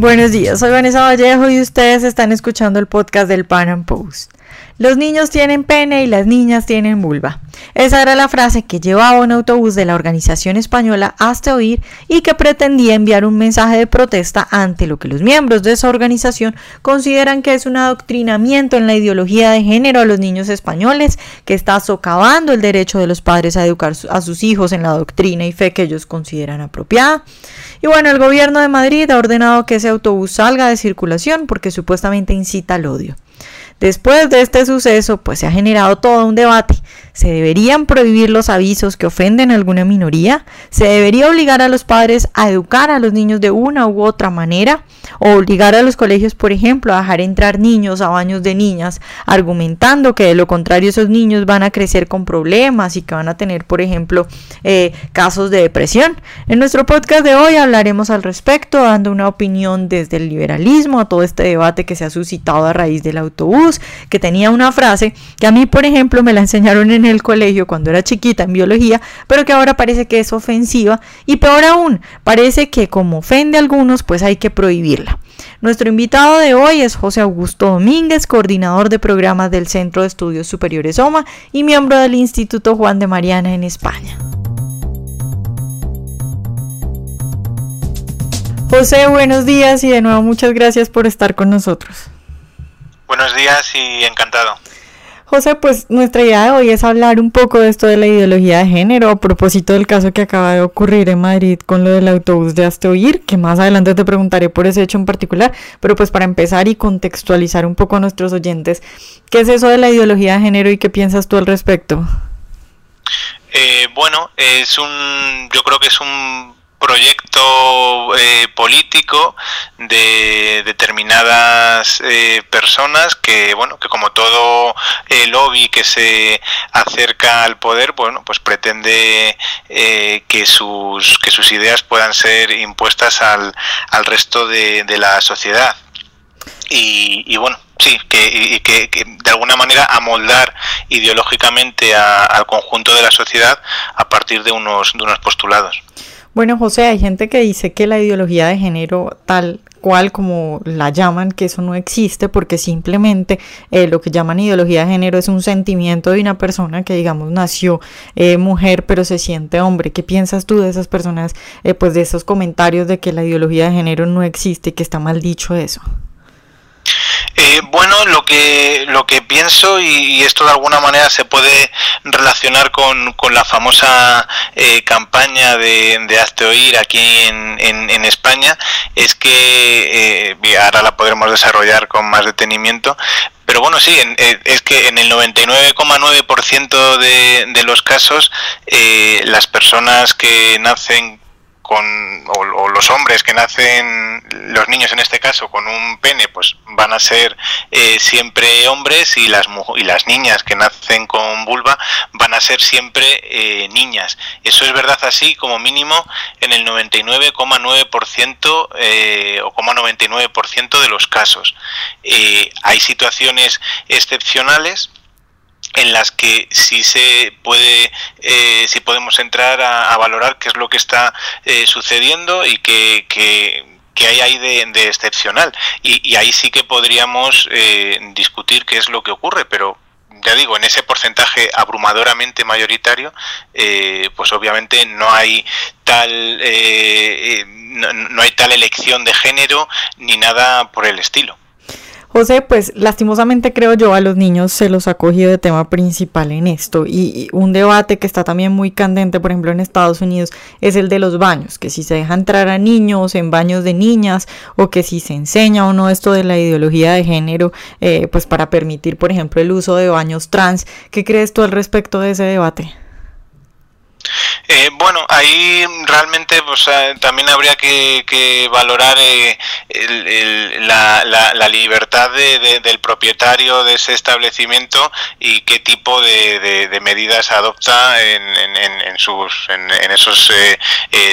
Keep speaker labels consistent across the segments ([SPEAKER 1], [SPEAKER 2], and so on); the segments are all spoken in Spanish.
[SPEAKER 1] Buenos días, soy Vanessa Vallejo y ustedes están escuchando el podcast del Pan Am Post. Los niños tienen pene y las niñas tienen vulva. Esa era la frase que llevaba un autobús de la organización española Hasta Oír y que pretendía enviar un mensaje de protesta ante lo que los miembros de esa organización consideran que es un adoctrinamiento en la ideología de género a los niños españoles, que está socavando el derecho de los padres a educar a sus hijos en la doctrina y fe que ellos consideran apropiada. Y bueno, el gobierno de Madrid ha ordenado que ese autobús salga de circulación porque supuestamente incita al odio. Después de este suceso, pues se ha generado todo un debate. ¿Se deberían prohibir los avisos que ofenden a alguna minoría? ¿Se debería obligar a los padres a educar a los niños de una u otra manera? ¿O obligar a los colegios, por ejemplo, a dejar entrar niños a baños de niñas, argumentando que de lo contrario esos niños van a crecer con problemas y que van a tener, por ejemplo, eh, casos de depresión? En nuestro podcast de hoy hablaremos al respecto, dando una opinión desde el liberalismo a todo este debate que se ha suscitado a raíz del autobús que tenía una frase que a mí, por ejemplo, me la enseñaron en el colegio cuando era chiquita en biología, pero que ahora parece que es ofensiva y peor aún, parece que como ofende a algunos, pues hay que prohibirla. Nuestro invitado de hoy es José Augusto Domínguez, coordinador de programas del Centro de Estudios Superiores OMA y miembro del Instituto Juan de Mariana en España. José, buenos días y de nuevo muchas gracias por estar con nosotros.
[SPEAKER 2] Buenos días y encantado.
[SPEAKER 1] José, pues nuestra idea de hoy es hablar un poco de esto de la ideología de género a propósito del caso que acaba de ocurrir en Madrid con lo del autobús de Asteoir, que más adelante te preguntaré por ese hecho en particular, pero pues para empezar y contextualizar un poco a nuestros oyentes, ¿qué es eso de la ideología de género y qué piensas tú al respecto?
[SPEAKER 2] Eh, bueno, es un, yo creo que es un proyecto eh, político de determinadas eh, personas que bueno que como todo eh, lobby que se acerca al poder bueno pues pretende que sus que sus ideas puedan ser impuestas al, al resto de, la sociedad. Y, bueno sí que, que, que, de alguna manera amoldar ideológicamente al conjunto de la sociedad a partir de unos de unos postulados
[SPEAKER 1] bueno, José, hay gente que dice que la ideología de género tal cual como la llaman, que eso no existe porque simplemente eh, lo que llaman ideología de género es un sentimiento de una persona que digamos nació eh, mujer pero se siente hombre. ¿Qué piensas tú de esas personas, eh, pues de esos comentarios de que la ideología de género no existe y que está mal dicho eso?
[SPEAKER 2] Eh, bueno, lo que, lo que pienso, y, esto de alguna manera se puede relacionar con, la famosa eh, campaña de, de Hazte Oír aquí en, en, España, es que, eh, ahora la podremos desarrollar con más detenimiento, pero bueno, sí, es que en el 99,9% de, de los casos las personas que nacen con, o, los hombres que nacen, los niños en este caso, con un pene, pues van a ser eh, siempre hombres y las, y las niñas que nacen con vulva van a ser siempre eh, niñas. Eso es verdad así como mínimo en el 99,9% eh, o 99% de los casos. Eh, hay situaciones excepcionales en las que sí se puede eh, si podemos entrar a, valorar qué es lo que está eh, sucediendo y que, que, hay ahí de, excepcional y, ahí sí que podríamos eh, discutir qué es lo que ocurre pero ya digo, en ese porcentaje abrumadoramente mayoritario, pues obviamente no hay tal no hay tal elección de género ni nada por el estilo.
[SPEAKER 1] José, pues lastimosamente creo yo a los niños se los ha cogido de tema principal en esto y, un debate que está también muy candente, por ejemplo en Estados Unidos, es el de los baños, que si se deja entrar a niños en baños de niñas o que si se enseña o no esto de la ideología de género, eh, pues para permitir, por ejemplo, el uso de baños trans. ¿Qué crees tú al respecto de ese debate?
[SPEAKER 2] Eh, bueno, ahí realmente pues, eh, también habría que, valorar eh, la, libertad del propietario de ese establecimiento y qué tipo de, medidas adopta en, sus, en, esos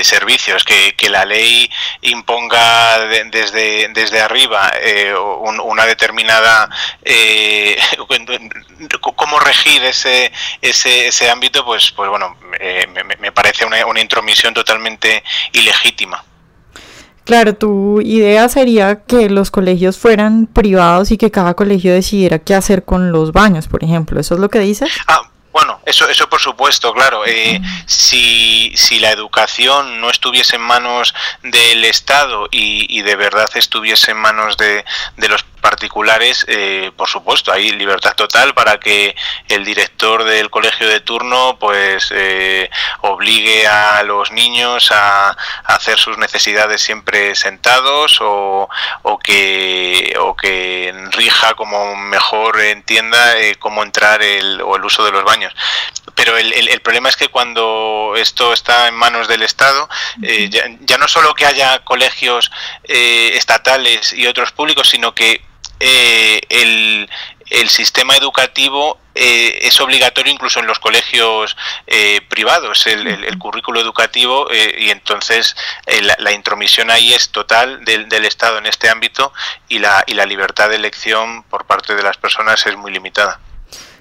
[SPEAKER 2] servicios. Que, la ley imponga desde, desde arriba una determinada... cómo regir ese, ese, ese ámbito, pues, pues bueno, me, me parece una, una intromisión totalmente ilegítima.
[SPEAKER 1] Claro, tu idea sería que los colegios fueran privados y que cada colegio decidiera qué hacer con los baños, por ejemplo. ¿Eso es lo que dices?
[SPEAKER 2] Ah, bueno, eso, eso por supuesto, claro. Eh, si, si, la educación no estuviese en manos del Estado y, y de verdad estuviese en manos de, de los particulares, eh, por supuesto, hay libertad total para que el director del colegio de turno pues eh, obligue a los niños a, hacer sus necesidades siempre sentados o, o, que, o que rija como mejor entienda eh, cómo entrar el, o el uso de los baños. Pero el, el, problema es que cuando esto está en manos del Estado, ya, ya, no solo que haya colegios estatales y otros públicos, sino que eh, el, el, sistema educativo eh, es obligatorio incluso en los colegios eh, privados, el, el, currículo educativo, eh, y entonces eh, la, la, intromisión ahí es total del, del, Estado en este ámbito y la, y la libertad de elección por parte de las personas es muy limitada.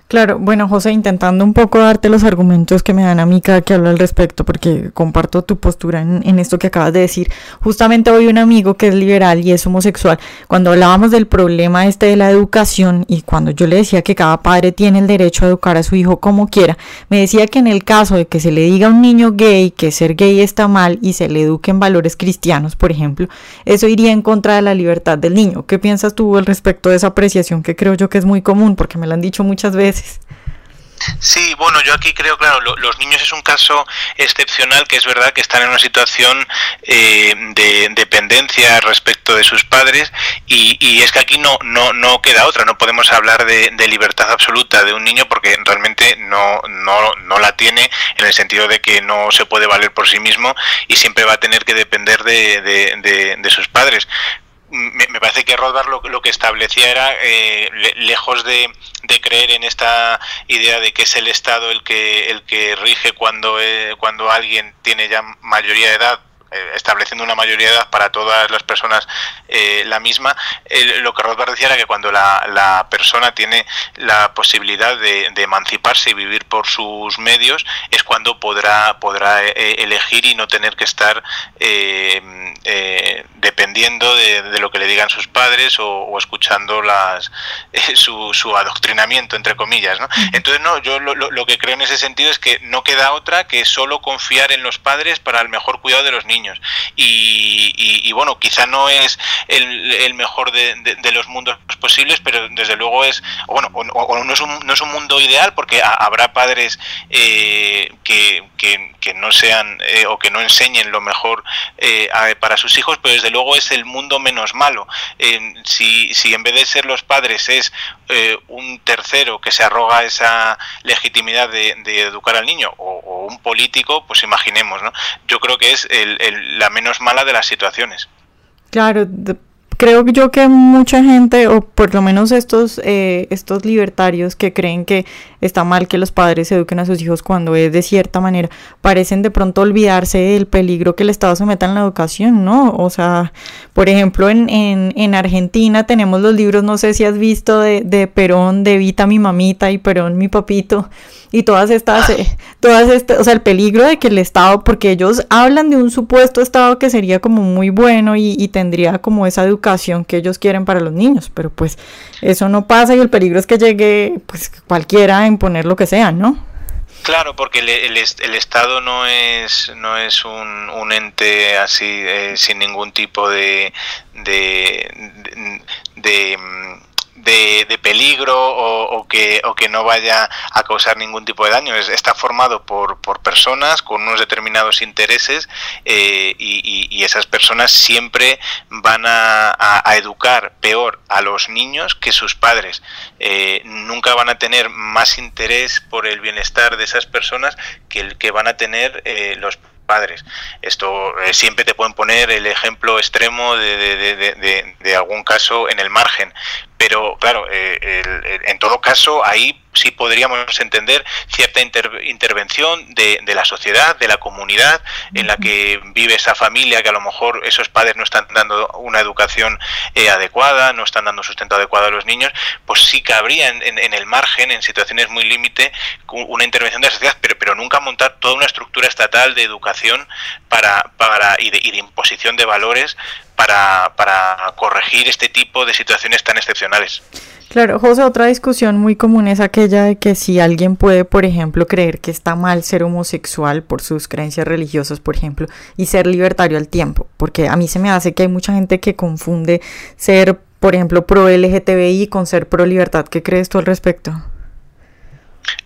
[SPEAKER 1] Claro, bueno, José, intentando un poco darte los argumentos que me dan a mí cada que hablo al respecto, porque comparto tu postura en, en, esto que acabas de decir. Justamente hoy un amigo que es liberal y es homosexual, cuando hablábamos del problema este de la educación y cuando yo le decía que cada padre tiene el derecho a educar a su hijo como quiera, me decía que en el caso de que se le diga a un niño gay que ser gay está mal y se le eduque en valores cristianos, por ejemplo, eso iría en contra de la libertad del niño. ¿Qué piensas tú al respecto de esa apreciación que creo yo que es muy común, porque me lo han dicho muchas veces?
[SPEAKER 2] Sí, bueno, yo aquí creo, claro, lo, los niños es un caso excepcional que es verdad que están en una situación eh, de dependencia respecto de sus padres y, y, es que aquí no, no, no queda otra, no podemos hablar de, de, libertad absoluta de un niño porque realmente no, no, no la tiene en el sentido de que no se puede valer por sí mismo y siempre va a tener que depender de, de, de sus padres me, me, parece que Rothbard lo, lo que establecía era, eh, le, lejos de, creer en esta idea de que es el Estado el que, el que rige cuando, eh, cuando alguien tiene ya mayoría de edad, estableciendo una mayoría de edad para todas las personas eh, la misma, eh, lo que Rothbard decía era que cuando la, la persona tiene la posibilidad de, de, emanciparse y vivir por sus medios, es cuando podrá, podrá eh, elegir y no tener que estar eh, dependiendo de, de, lo que le digan sus padres o, o escuchando las, su, su, adoctrinamiento, entre comillas. ¿no? Entonces, no, yo lo, lo que creo en ese sentido es que no queda otra que solo confiar en los padres para el mejor cuidado de los niños niños. Y, y, bueno, quizá no es el, el mejor de, los mundos posibles, pero desde luego es, bueno, o, o no, es un, no es un mundo ideal porque habrá padres eh, que, que, no sean eh, o que no enseñen lo mejor eh, para sus hijos, pero desde luego es el mundo menos malo. si, si en vez de ser los padres es eh, un tercero que se arroga esa legitimidad de, de educar al niño o, o, un político, pues imaginemos, ¿no? Yo creo que es el, la menos mala de las situaciones.
[SPEAKER 1] Claro, creo yo que mucha gente, o por lo menos estos, eh, estos libertarios que creen que está mal que los padres eduquen a sus hijos cuando es de cierta manera, parecen de pronto olvidarse del peligro que el Estado se meta en la educación, ¿no? O sea, por ejemplo, en, en, en Argentina tenemos los libros, no sé si has visto, de, de Perón, de Vita mi mamita y Perón mi papito y todas estas, eh, todas estas, o sea, el peligro de que el Estado, porque ellos hablan de un supuesto Estado que sería como muy bueno y, y, tendría como esa educación que ellos quieren para los niños, pero pues eso no pasa y el peligro es que llegue pues cualquiera imponer lo que sea, ¿no?
[SPEAKER 2] Claro, porque el, el, el, Estado no es no es un, ente así eh, sin ningún tipo de de, de de, peligro o, o, que, o que no vaya a causar ningún tipo de daño. Es, está formado por, por personas con unos determinados intereses eh, y, y, esas personas siempre van a, a, a, educar peor a los niños que sus padres. Eh, nunca van a tener más interés por el bienestar de esas personas que el que van a tener eh, los padres. Esto eh, siempre te pueden poner el ejemplo extremo de, de, algún caso en el margen, pero claro, eh, el, en todo caso ahí sí podríamos entender cierta intervención de, la sociedad, de la comunidad en la que vive esa familia, que a lo mejor esos padres no están dando una educación eh, adecuada, no están dando sustento adecuado a los niños, pues sí cabría en, en, el margen, en situaciones muy límite, una intervención de la sociedad, pero, pero nunca montar toda una estructura estatal de educación para, para, y, de, y de imposición de valores para, para corregir este tipo de situaciones tan excepcionales.
[SPEAKER 1] Claro, José, otra discusión muy común es aquella de que si alguien puede, por ejemplo, creer que está mal ser homosexual por sus creencias religiosas, por ejemplo, y ser libertario al tiempo, porque a mí se me hace que hay mucha gente que confunde ser, por ejemplo, pro LGTBI con ser pro libertad. ¿Qué crees tú al respecto?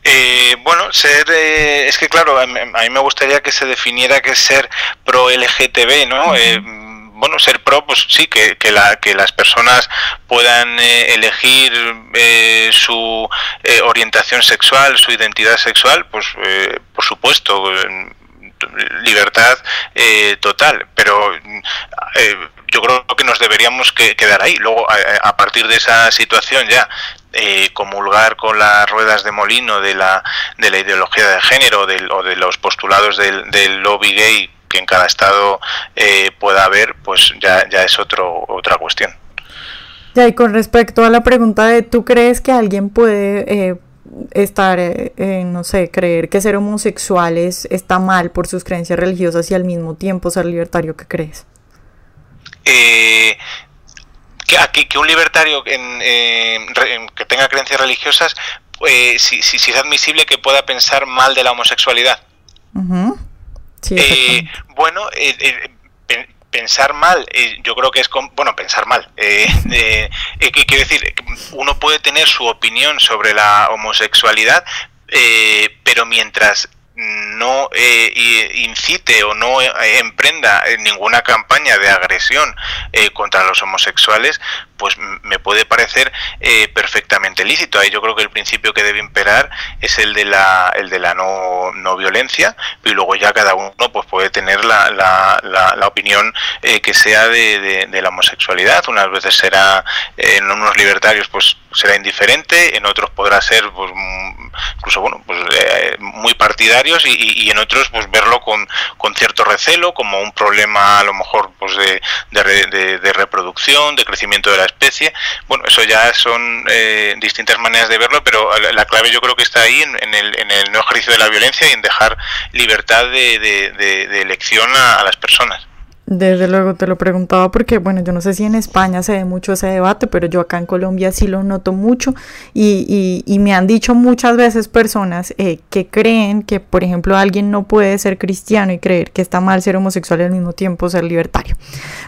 [SPEAKER 2] Eh, bueno, ser eh, es que claro, a, mí me gustaría que se definiera que es ser pro LGTB, ¿no? Bueno, ser pro, pues sí, que, que, la, que las personas puedan eh, elegir eh, su eh, orientación sexual, su identidad sexual, pues por supuesto, libertad total, pero yo creo que nos deberíamos que, quedar ahí. Luego, a, partir de esa situación ya comulgar con las ruedas de molino de la, de la ideología de género del, o de los postulados del, del lobby gay que en cada estado eh, pueda haber, pues ya, ya es otro, otra cuestión.
[SPEAKER 1] Ya, y con respecto a la pregunta de, ¿tú crees que alguien puede eh, estar, eh, no sé, creer que ser homosexual es, está mal por sus creencias religiosas y al mismo tiempo ser libertario? ¿Qué crees?
[SPEAKER 2] que, que, un libertario que tenga creencias religiosas, si, si, es admisible que pueda pensar mal de la homosexualidad. Eh, bueno, eh, eh, pensar mal, yo creo que es, bueno, pensar mal, eh, quiero decir, uno puede tener su opinión sobre la homosexualidad, pero mientras no incite o no emprenda ninguna campaña de agresión contra los homosexuales, pues me puede parecer eh, perfectamente lícito. Ahí yo creo que el principio que debe imperar es el de la, el de la no, no violencia y luego ya cada uno pues puede tener la, la, la, opinión eh, que sea de, de, la homosexualidad. Unas veces será, en unos libertarios pues será indiferente, en otros podrá ser pues incluso bueno pues eh, muy partidarios y, y, en otros pues verlo con, con cierto recelo como un problema a lo mejor pues de, de, de reproducción, de crecimiento de la especie. Bueno, eso ya son eh, distintas maneras de verlo, pero la, clave yo creo que está ahí en, el, en el no ejercicio de la violencia y en dejar libertad de, de, elección a las personas.
[SPEAKER 1] Desde luego te lo preguntaba porque, bueno, yo no sé si en España se ve mucho ese debate, pero yo acá en Colombia sí lo noto mucho y, y, me han dicho muchas veces personas eh, que creen que, por ejemplo, alguien no puede ser cristiano y creer que está mal ser homosexual y al mismo tiempo ser libertario.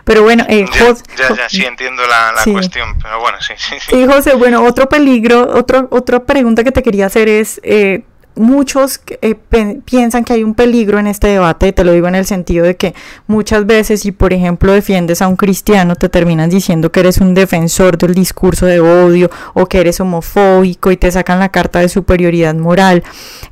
[SPEAKER 1] Pero bueno,
[SPEAKER 2] eh, José, ya, ya, sí entiendo la, cuestión, pero bueno, sí, sí,
[SPEAKER 1] Y José, bueno, otro peligro, otro, otra pregunta que te quería hacer es... Eh, muchos eh, piensan que hay un peligro en este debate, te lo digo en el sentido de que muchas veces si por ejemplo defiendes a un cristiano te terminan diciendo que eres un defensor del discurso de odio o que eres homofóbico y te sacan la carta de superioridad moral.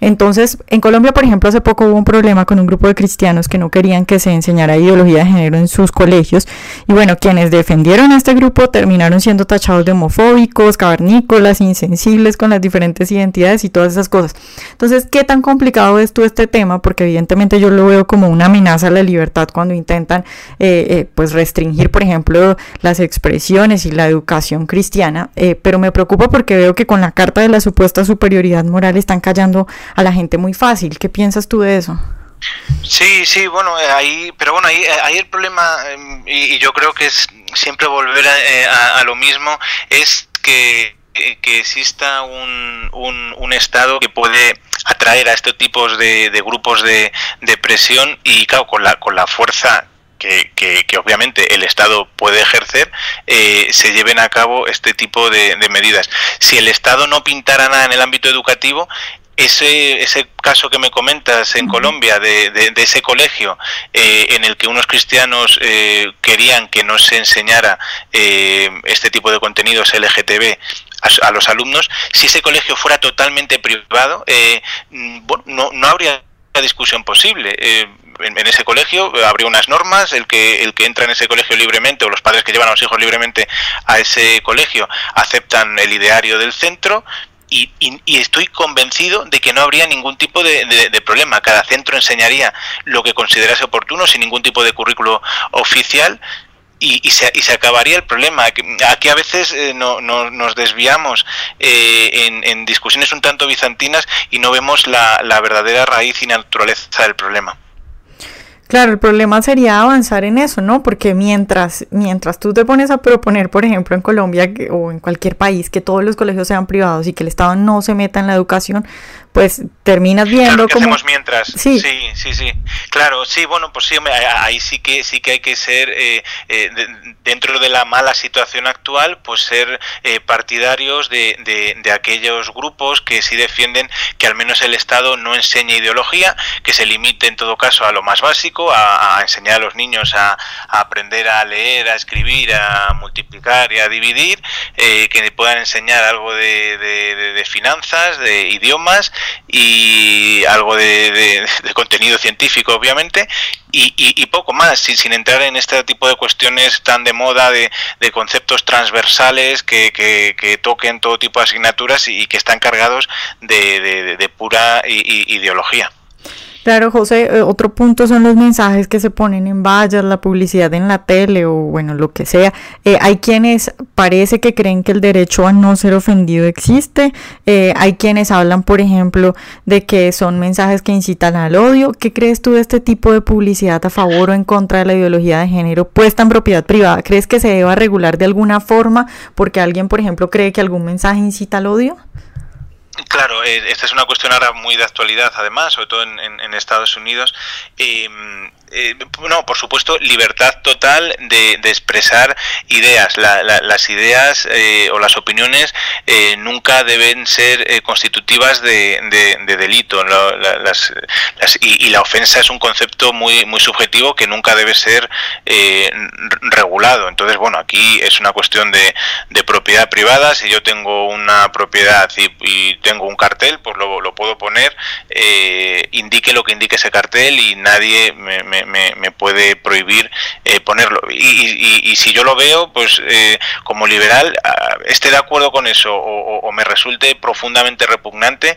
[SPEAKER 1] Entonces, en Colombia, por ejemplo, hace poco hubo un problema con un grupo de cristianos que no querían que se enseñara ideología de género en sus colegios y bueno, quienes defendieron a este grupo terminaron siendo tachados de homofóbicos, cavernícolas, insensibles con las diferentes identidades y todas esas cosas. Entonces, ¿qué tan complicado es tú este tema? Porque evidentemente yo lo veo como una amenaza a la libertad cuando intentan eh, eh, pues restringir, por ejemplo, las expresiones y la educación cristiana, eh, pero me preocupa porque veo que con la carta de la supuesta superioridad moral están callando a la gente muy fácil. ¿Qué piensas tú de eso?
[SPEAKER 2] Sí, sí, bueno, ahí, pero bueno, ahí, ahí el problema, em, y, yo creo que es siempre volver a lo mismo, es que que exista un, un, Estado que puede atraer a estos tipos de, grupos de, de, presión y, claro, con la, con la fuerza que, que, obviamente el Estado puede ejercer, eh, se lleven a cabo este tipo de, de, medidas. Si el Estado no pintara nada en el ámbito educativo, ese, ese caso que me comentas en Colombia de, de, ese colegio eh, en el que unos cristianos eh, querían que no se enseñara eh, este tipo de contenidos LGTB a, los alumnos, si ese colegio fuera totalmente privado, bueno, no, no habría discusión posible. En, en, ese colegio habría unas normas, el que, el que entra en ese colegio libremente o los padres que llevan a los hijos libremente a ese colegio aceptan el ideario del centro y, estoy convencido de que no habría ningún tipo de, problema. Cada centro enseñaría lo que considerase oportuno sin ningún tipo de currículo oficial y, se, y, se, acabaría el problema. Aquí a veces eh, no, nos desviamos eh, en, discusiones un tanto bizantinas y no vemos la, la verdadera raíz y naturaleza del problema.
[SPEAKER 1] Claro, el problema sería avanzar en eso, ¿no? Porque mientras, mientras tú te pones a proponer, por ejemplo, en Colombia o en cualquier país, que todos los colegios sean privados y que el Estado no se meta en la educación, pues terminas viendo
[SPEAKER 2] claro, hacemos mientras sí. sí sí claro sí bueno pues sí ahí sí que sí que hay que ser eh, eh, dentro de la mala situación actual pues ser eh, partidarios de, de, aquellos grupos que sí defienden que al menos el Estado no enseñe ideología que se limite en todo caso a lo más básico a, enseñar a los niños a, aprender a leer a escribir a multiplicar y a dividir que puedan enseñar algo de, de finanzas de idiomas y algo de, contenido científico, obviamente, y, poco más, sin, sin, entrar en este tipo de cuestiones tan de moda, de, conceptos transversales que, que, toquen todo tipo de asignaturas y, que están cargados de, pura ideología.
[SPEAKER 1] Claro, José, eh, otro punto son los mensajes que se ponen en vallas, la publicidad en la tele o bueno, lo que sea. Eh, hay quienes parece que creen que el derecho a no ser ofendido existe. Eh, hay quienes hablan, por ejemplo, de que son mensajes que incitan al odio. ¿Qué crees tú de este tipo de publicidad a favor o en contra de la ideología de género puesta en propiedad privada? ¿Crees que se deba regular de alguna forma porque alguien, por ejemplo, cree que algún mensaje incita al odio?
[SPEAKER 2] Claro, eh, esta es una cuestión ahora muy de actualidad, además, sobre todo en, Estados Unidos. Eh, eh, no, por supuesto, libertad total de, expresar ideas. las ideas o las opiniones nunca deben ser constitutivas de, delito. y, la ofensa es un concepto muy, muy subjetivo que nunca debe ser regulado. Entonces, bueno, aquí es una cuestión de, propiedad privada. Si yo tengo una propiedad y, y tengo un cartel, pues lo, lo puedo poner, eh, indique lo que indique ese cartel y nadie me, me, me puede prohibir eh, ponerlo. Y, y, si yo lo veo, pues eh, como liberal, ah, esté de acuerdo con eso o me resulte profundamente repugnante,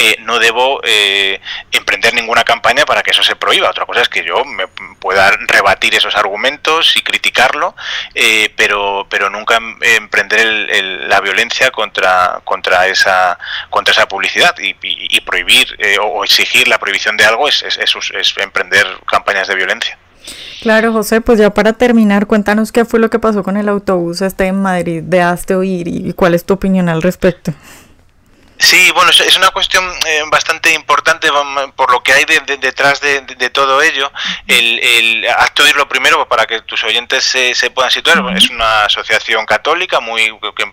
[SPEAKER 2] eh, no debo eh, emprender ninguna campaña para que eso se prohíba. Otra cosa es que yo me pueda rebatir esos argumentos y criticarlo, eh, pero, pero nunca em, emprender la violencia contra, contra, esa, contra esa publicidad y, prohibir o exigir la prohibición de algo es, es, emprender campañas de violencia.
[SPEAKER 1] Claro, José, pues ya para terminar, cuéntanos qué fue lo que pasó con el autobús este en Madrid de Hazte Oír y cuál es tu opinión al respecto.
[SPEAKER 2] Sí, bueno, es una cuestión eh, bastante importante por lo que hay detrás de, todo ello. El, el acto de lo primero, para que tus oyentes se, se puedan situar, es una asociación católica muy que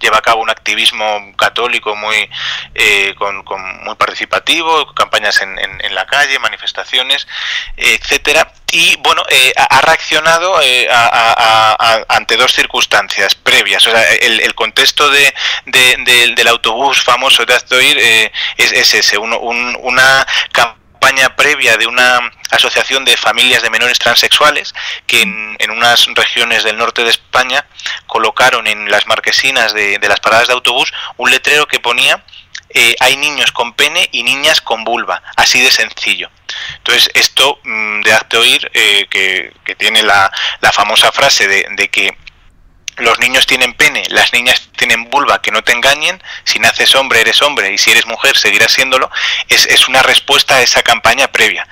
[SPEAKER 2] lleva a cabo un activismo católico muy eh, con, muy participativo, campañas en, en, la calle, manifestaciones, etcétera. Y bueno, eh, ha reaccionado eh, ante dos circunstancias previas. O sea, el, contexto de, del autobús famoso de Aztoir es, es, ese, una campaña previa de una asociación de familias de menores transexuales que en, unas regiones del norte de España colocaron en las marquesinas de, las paradas de autobús un letrero que ponía eh, hay niños con pene y niñas con vulva, así de sencillo. Entonces, esto mm, de hazte oír, eh, que, tiene la, la famosa frase de, de que los niños tienen pene, las niñas tienen vulva, que no te engañen, si naces hombre eres hombre y si eres mujer seguirás siéndolo, es, es una respuesta a esa campaña previa.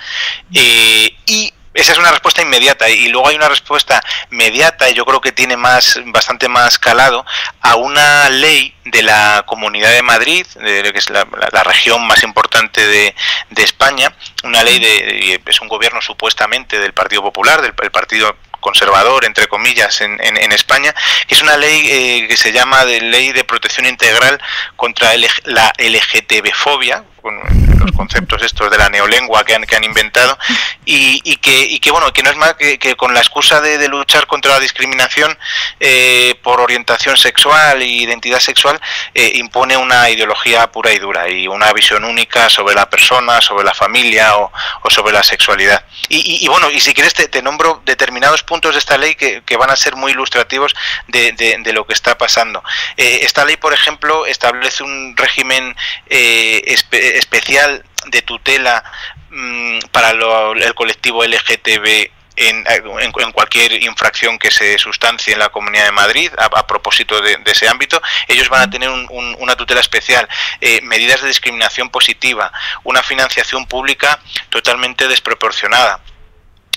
[SPEAKER 2] Eh, y esa es una respuesta inmediata y luego hay una respuesta mediata y yo creo que tiene más bastante más calado a una ley de la Comunidad de Madrid, de, que es la, región más importante de, de, España, una ley de es un gobierno supuestamente del Partido Popular, del Partido conservador, entre comillas, en, en, España, es una ley eh, que se llama de Ley de Protección Integral contra la LGTB-fobia, con los conceptos estos de la neolengua que han, que han inventado y, y, que, y que, bueno, que no es más que, que con la excusa de, luchar contra la discriminación eh, por orientación sexual e identidad sexual eh, impone una ideología pura y dura y una visión única sobre la persona, sobre la familia o, o sobre la sexualidad. Y, y, bueno, y si quieres te, nombro determinados puntos de esta ley que, van a ser muy ilustrativos de, lo que está pasando. Eh, esta ley, por ejemplo, establece un régimen eh, especial de tutela mmm, para lo, el colectivo LGTB en, cualquier infracción que se sustancie en la Comunidad de Madrid a, propósito de, ese ámbito, ellos van a tener un, un, una tutela especial, eh, medidas de discriminación positiva, una financiación pública totalmente desproporcionada.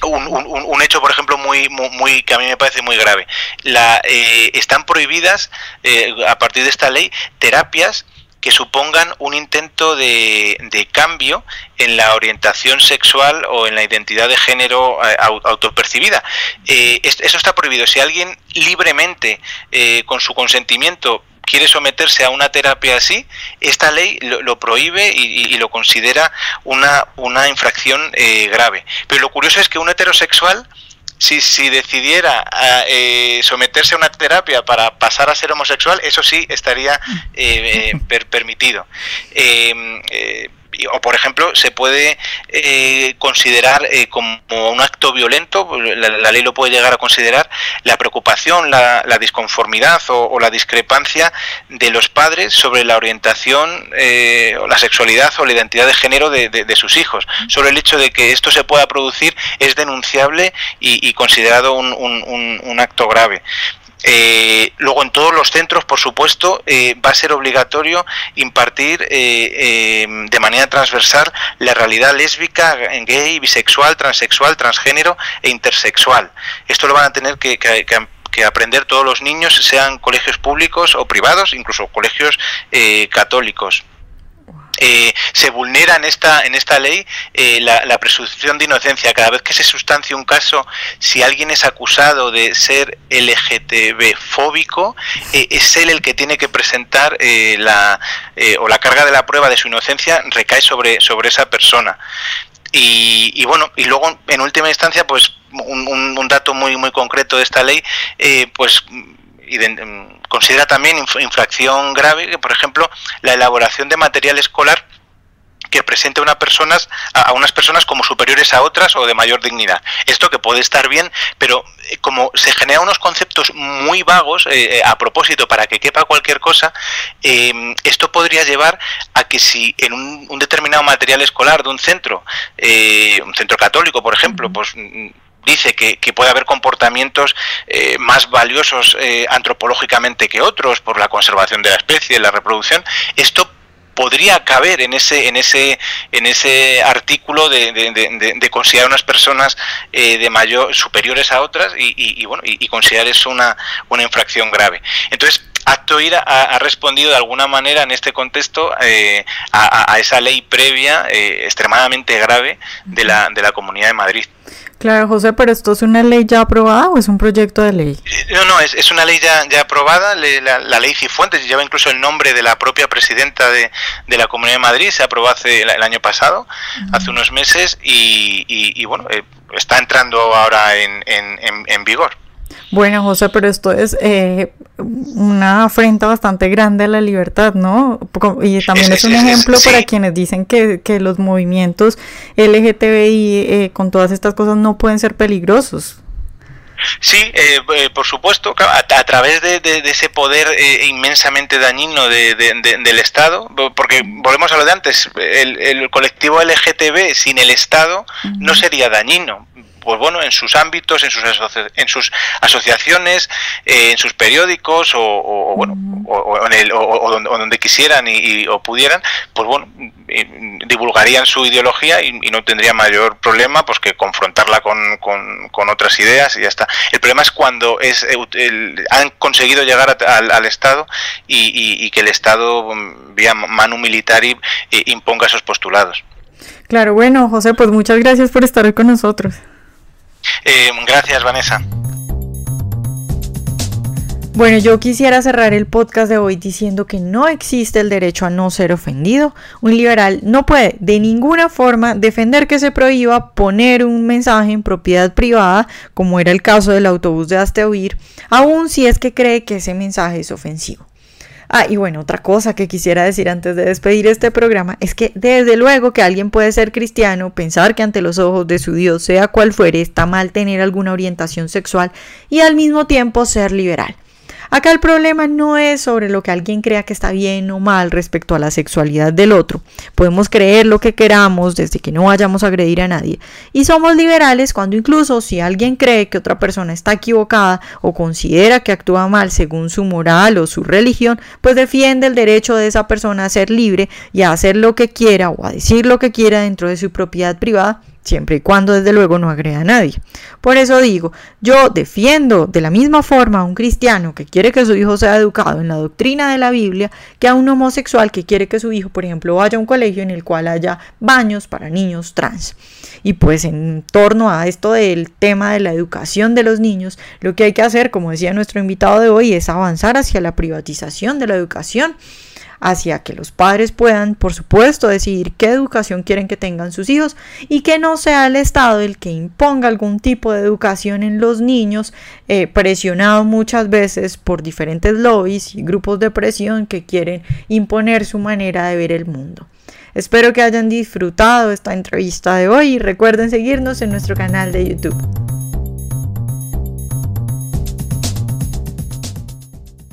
[SPEAKER 2] Un, hecho, por ejemplo, muy, muy, muy, que a mí me parece muy grave. La, eh, están prohibidas, eh, a partir de esta ley, terapias que supongan un intento de, de, cambio en la orientación sexual o en la identidad de género eh, autopercibida. Eh, eso está prohibido. Si alguien libremente, eh, con su consentimiento, quiere someterse a una terapia así, esta ley lo, lo prohíbe y, y, lo considera una, una infracción eh, grave. Pero lo curioso es que un heterosexual si, si decidiera eh, someterse a una terapia para pasar a ser homosexual, eso sí estaría eh, per, permitido. Eh, o por ejemplo se puede eh, considerar eh, como un acto violento, la, ley lo puede llegar a considerar, la preocupación, la, disconformidad o, la discrepancia de los padres sobre la orientación eh, o la sexualidad o la identidad de género de, sus hijos. Sobre el hecho de que esto se pueda producir es denunciable y, considerado un acto grave. Eh, luego en todos los centros, por supuesto, eh, va a ser obligatorio impartir eh, de manera transversal la realidad lésbica, gay, bisexual, transexual, transgénero e intersexual. Esto lo van a tener que que aprender todos los niños, sean colegios públicos o privados, incluso colegios eh, católicos eh, se vulnera en esta, en esta ley eh, la, presunción de inocencia. Cada vez que se sustancia un caso, si alguien es acusado de ser LGTB fóbico, eh, es él el que tiene que presentar eh, la, eh, o la carga de la prueba de su inocencia recae sobre, sobre esa persona. Y, y, bueno, y luego en última instancia, pues un, un, un dato muy muy concreto de esta ley, eh, pues considera también infracción grave que, por ejemplo, la elaboración de material escolar que presente a, una personas, a unas personas como superiores a otras o de mayor dignidad. Esto que puede estar bien, pero eh, como se generan unos conceptos muy vagos eh, a propósito para que quepa cualquier cosa, eh, esto podría llevar a que si en un, un determinado material escolar de un centro, eh, un centro católico, por ejemplo, pues dice que, que, puede haber comportamientos eh, más valiosos eh, antropológicamente que otros por la conservación de la especie, la reproducción, esto podría caber en ese en ese en ese artículo de, de, de, de considerar unas personas eh, de mayor superiores a otras y, y, y bueno y, y, considerar eso una, una infracción grave. Entonces Acto IRA ha, ha, respondido de alguna manera en este contexto eh, a, a, esa ley previa eh, extremadamente grave de la, de la Comunidad de Madrid.
[SPEAKER 1] Claro, José, pero ¿esto es una ley ya aprobada o es un proyecto de ley?
[SPEAKER 2] No, no, es, es una ley ya, ya aprobada, le, la, la, ley Cifuentes lleva incluso el nombre de la propia presidenta de, de la Comunidad de Madrid, se aprobó hace el, el año pasado, uh -huh. hace unos meses, y, y, y bueno, eh, está entrando ahora en, en, en, en vigor.
[SPEAKER 1] Bueno, José, pero esto es eh, una afrenta bastante grande a la libertad, ¿no? Y también es, un ejemplo sí. para quienes dicen que, que los movimientos LGTBI eh, con todas estas cosas no pueden ser peligrosos.
[SPEAKER 2] Sí, eh, eh, por supuesto, a, a través de, de, de, ese poder eh, inmensamente dañino de, del Estado, porque volvemos a lo de antes, el, el colectivo LGTB sin el Estado no sería dañino, pues bueno, en sus ámbitos, en sus, asoci en sus asociaciones, eh, en sus periódicos o, bueno, o, en el, o, donde, donde, quisieran y, o pudieran, pues bueno, divulgarían su ideología y, no tendría mayor problema pues que confrontarla con, con, otras ideas y ya está. El problema es cuando es el, han conseguido llegar a, al, Estado y, y, que el Estado vía manu militar imponga esos postulados.
[SPEAKER 1] Claro, bueno, José, pues muchas gracias por estar hoy con nosotros.
[SPEAKER 2] Eh, gracias, Vanessa.
[SPEAKER 1] Bueno, yo quisiera cerrar el podcast de hoy diciendo que no existe el derecho a no ser ofendido. Un liberal no puede de ninguna forma defender que se prohíba poner un mensaje en propiedad privada, como era el caso del autobús de Oír, aun si es que cree que ese mensaje es ofensivo. Ah, y bueno, otra cosa que quisiera decir antes de despedir este programa es que desde luego que alguien puede ser cristiano, pensar que ante los ojos de su Dios, sea cual fuere, está mal tener alguna orientación sexual y al mismo tiempo ser liberal. Acá el problema no es sobre lo que alguien crea que está bien o mal respecto a la sexualidad del otro. Podemos creer lo que queramos desde que no vayamos a agredir a nadie. Y somos liberales cuando incluso si alguien cree que otra persona está equivocada o considera que actúa mal según su moral o su religión, pues defiende el derecho de esa persona a ser libre y a hacer lo que quiera o a decir lo que quiera dentro de su propiedad privada siempre y cuando desde luego no agreda a nadie. Por eso digo, yo defiendo de la misma forma a un cristiano que quiere que su hijo sea educado en la doctrina de la Biblia que a un homosexual que quiere que su hijo, por ejemplo, vaya a un colegio en el cual haya baños para niños trans. Y pues en torno a esto del tema de la educación de los niños, lo que hay que hacer, como decía nuestro invitado de hoy, es avanzar hacia la privatización de la educación hacia que los padres puedan, por supuesto, decidir qué educación quieren que tengan sus hijos y que no sea el Estado el que imponga algún tipo de educación en los niños, eh, presionado muchas veces por diferentes lobbies y grupos de presión que quieren imponer su manera de ver el mundo. Espero que hayan disfrutado esta entrevista de hoy y recuerden seguirnos en nuestro canal de YouTube.